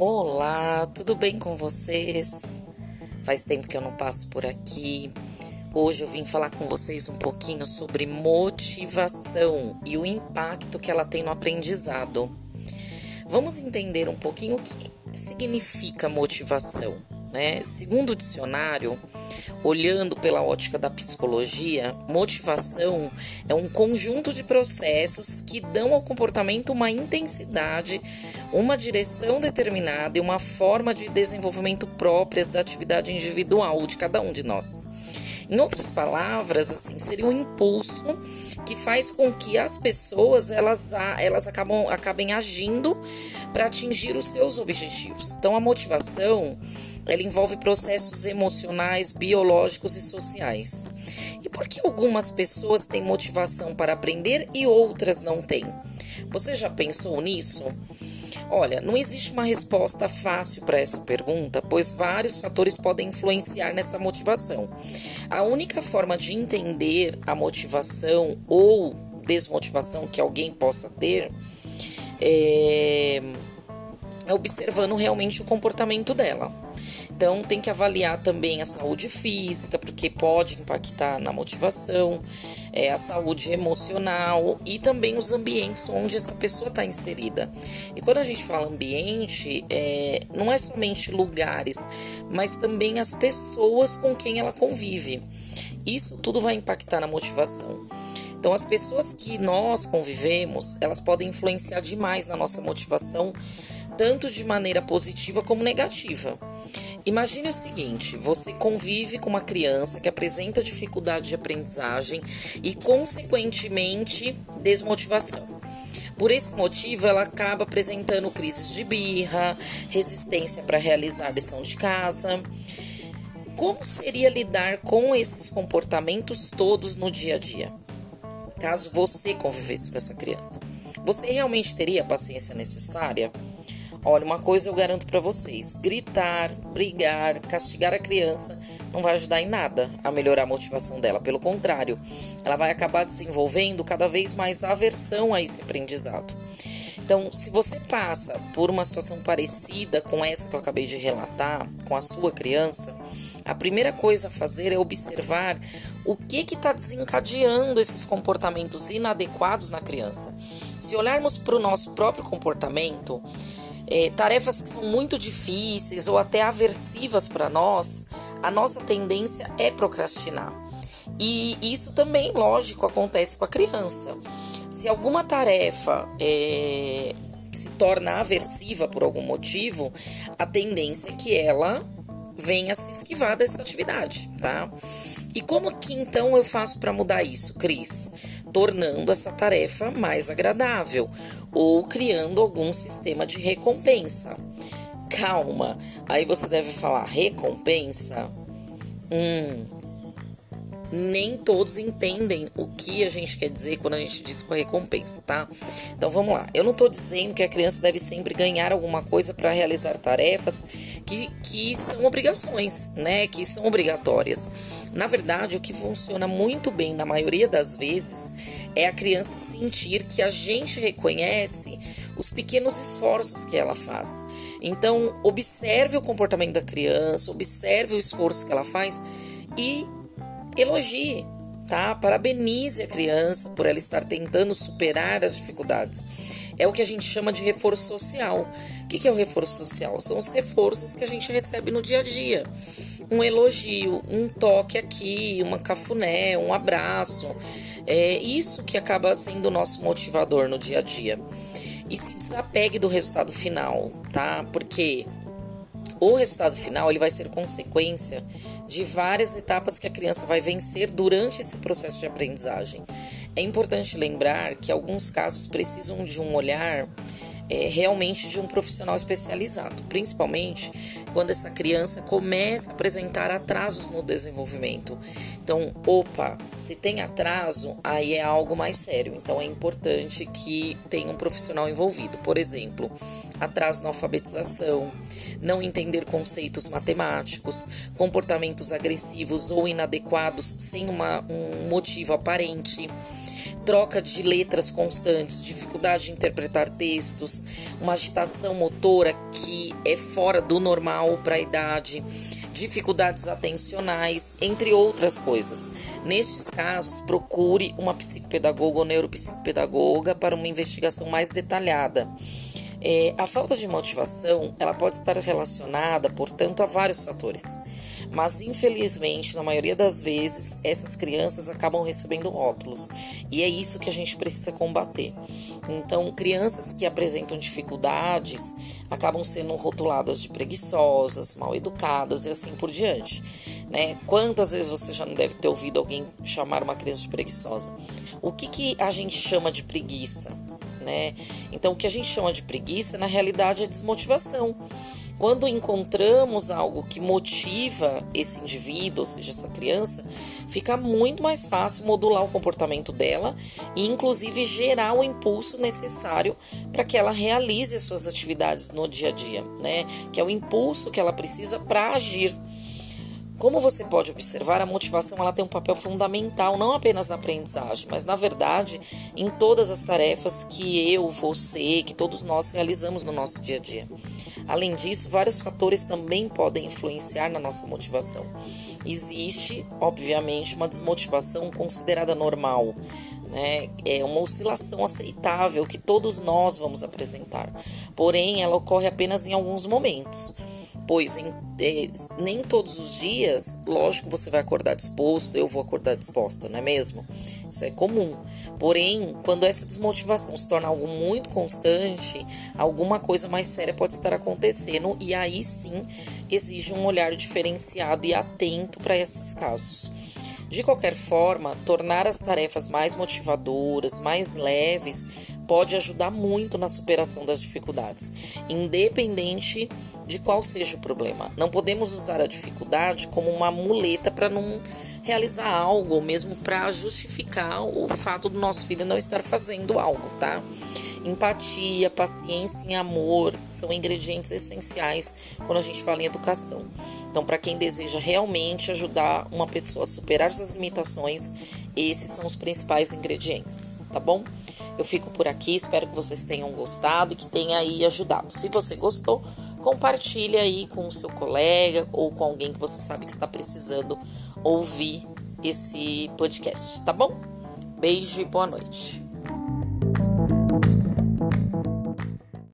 Olá, tudo bem com vocês? Faz tempo que eu não passo por aqui. Hoje eu vim falar com vocês um pouquinho sobre motivação e o impacto que ela tem no aprendizado. Vamos entender um pouquinho o que significa motivação. Né? Segundo o dicionário, olhando pela ótica da psicologia, motivação é um conjunto de processos que dão ao comportamento uma intensidade, uma direção determinada e uma forma de desenvolvimento próprias da atividade individual de cada um de nós. Em outras palavras, assim, seria um impulso que faz com que as pessoas elas, elas acabam, acabem agindo para atingir os seus objetivos. Então, a motivação ela envolve processos emocionais, biológicos e sociais. E por que algumas pessoas têm motivação para aprender e outras não têm? Você já pensou nisso? Olha, não existe uma resposta fácil para essa pergunta, pois vários fatores podem influenciar nessa motivação. A única forma de entender a motivação ou desmotivação que alguém possa ter é observando realmente o comportamento dela. Então, tem que avaliar também a saúde física, porque pode impactar na motivação, é, a saúde emocional e também os ambientes onde essa pessoa está inserida. E quando a gente fala ambiente, é, não é somente lugares, mas também as pessoas com quem ela convive. Isso tudo vai impactar na motivação. Então, as pessoas que nós convivemos, elas podem influenciar demais na nossa motivação, tanto de maneira positiva como negativa. Imagine o seguinte: você convive com uma criança que apresenta dificuldade de aprendizagem e, consequentemente, desmotivação. Por esse motivo, ela acaba apresentando crises de birra, resistência para realizar a lição de casa. Como seria lidar com esses comportamentos todos no dia a dia? Caso você convivesse com essa criança, você realmente teria a paciência necessária? Olha, uma coisa eu garanto para vocês: gritar, brigar, castigar a criança não vai ajudar em nada a melhorar a motivação dela. Pelo contrário, ela vai acabar desenvolvendo cada vez mais aversão a esse aprendizado. Então, se você passa por uma situação parecida com essa que eu acabei de relatar, com a sua criança, a primeira coisa a fazer é observar o que está desencadeando esses comportamentos inadequados na criança. Se olharmos para o nosso próprio comportamento, é, tarefas que são muito difíceis ou até aversivas para nós, a nossa tendência é procrastinar. E isso também, lógico, acontece com a criança. Se alguma tarefa é, se torna aversiva por algum motivo, a tendência é que ela venha se esquivar dessa atividade, tá? E como que então eu faço para mudar isso, Cris? Tornando essa tarefa mais agradável ou criando algum sistema de recompensa. Calma, aí você deve falar recompensa. Hum, nem todos entendem o que a gente quer dizer quando a gente diz com recompensa, tá? Então vamos lá. Eu não estou dizendo que a criança deve sempre ganhar alguma coisa para realizar tarefas que, que são obrigações, né? Que são obrigatórias. Na verdade, o que funciona muito bem na maioria das vezes é a criança sentir que a gente reconhece os pequenos esforços que ela faz. Então, observe o comportamento da criança, observe o esforço que ela faz e elogie, tá? Parabenize a criança por ela estar tentando superar as dificuldades. É o que a gente chama de reforço social. O que é o reforço social? São os reforços que a gente recebe no dia a dia. Um elogio, um toque aqui, uma cafuné, um abraço. É isso que acaba sendo o nosso motivador no dia a dia. E se desapegue do resultado final, tá? Porque o resultado final ele vai ser consequência de várias etapas que a criança vai vencer durante esse processo de aprendizagem. É importante lembrar que alguns casos precisam de um olhar é, realmente de um profissional especializado, principalmente quando essa criança começa a apresentar atrasos no desenvolvimento. Então, opa, se tem atraso, aí é algo mais sério. Então, é importante que tenha um profissional envolvido. Por exemplo, atraso na alfabetização, não entender conceitos matemáticos, comportamentos agressivos ou inadequados sem uma, um motivo aparente troca de letras constantes, dificuldade de interpretar textos, uma agitação motora que é fora do normal para a idade, dificuldades atencionais, entre outras coisas. Nestes casos, procure uma psicopedagoga ou neuropsicopedagoga para uma investigação mais detalhada. É, a falta de motivação ela pode estar relacionada, portanto, a vários fatores. Mas infelizmente, na maioria das vezes, essas crianças acabam recebendo rótulos e é isso que a gente precisa combater. Então, crianças que apresentam dificuldades acabam sendo rotuladas de preguiçosas, mal educadas e assim por diante. Né? Quantas vezes você já não deve ter ouvido alguém chamar uma criança de preguiçosa? O que, que a gente chama de preguiça? né? Então, o que a gente chama de preguiça, na realidade, é desmotivação. Quando encontramos algo que motiva esse indivíduo, ou seja, essa criança, fica muito mais fácil modular o comportamento dela e, inclusive, gerar o impulso necessário para que ela realize as suas atividades no dia a dia, né? Que é o impulso que ela precisa para agir. Como você pode observar, a motivação ela tem um papel fundamental não apenas na aprendizagem, mas na verdade em todas as tarefas que eu, você, que todos nós realizamos no nosso dia a dia. Além disso, vários fatores também podem influenciar na nossa motivação. Existe, obviamente, uma desmotivação considerada normal, né? É uma oscilação aceitável que todos nós vamos apresentar. Porém, ela ocorre apenas em alguns momentos pois em, é, nem todos os dias, lógico, você vai acordar disposto, eu vou acordar disposta, não é mesmo? Isso é comum. Porém, quando essa desmotivação se torna algo muito constante, alguma coisa mais séria pode estar acontecendo e aí sim exige um olhar diferenciado e atento para esses casos. De qualquer forma, tornar as tarefas mais motivadoras, mais leves, pode ajudar muito na superação das dificuldades, independente de qual seja o problema. Não podemos usar a dificuldade como uma muleta para não realizar algo, ou mesmo para justificar o fato do nosso filho não estar fazendo algo, tá? Empatia, paciência e amor são ingredientes essenciais quando a gente fala em educação. Então, para quem deseja realmente ajudar uma pessoa a superar suas limitações, esses são os principais ingredientes, tá bom? Eu fico por aqui, espero que vocês tenham gostado e que tenha aí ajudado. Se você gostou, compartilhe aí com o seu colega ou com alguém que você sabe que está precisando ouvir esse podcast, tá bom? Beijo e boa noite.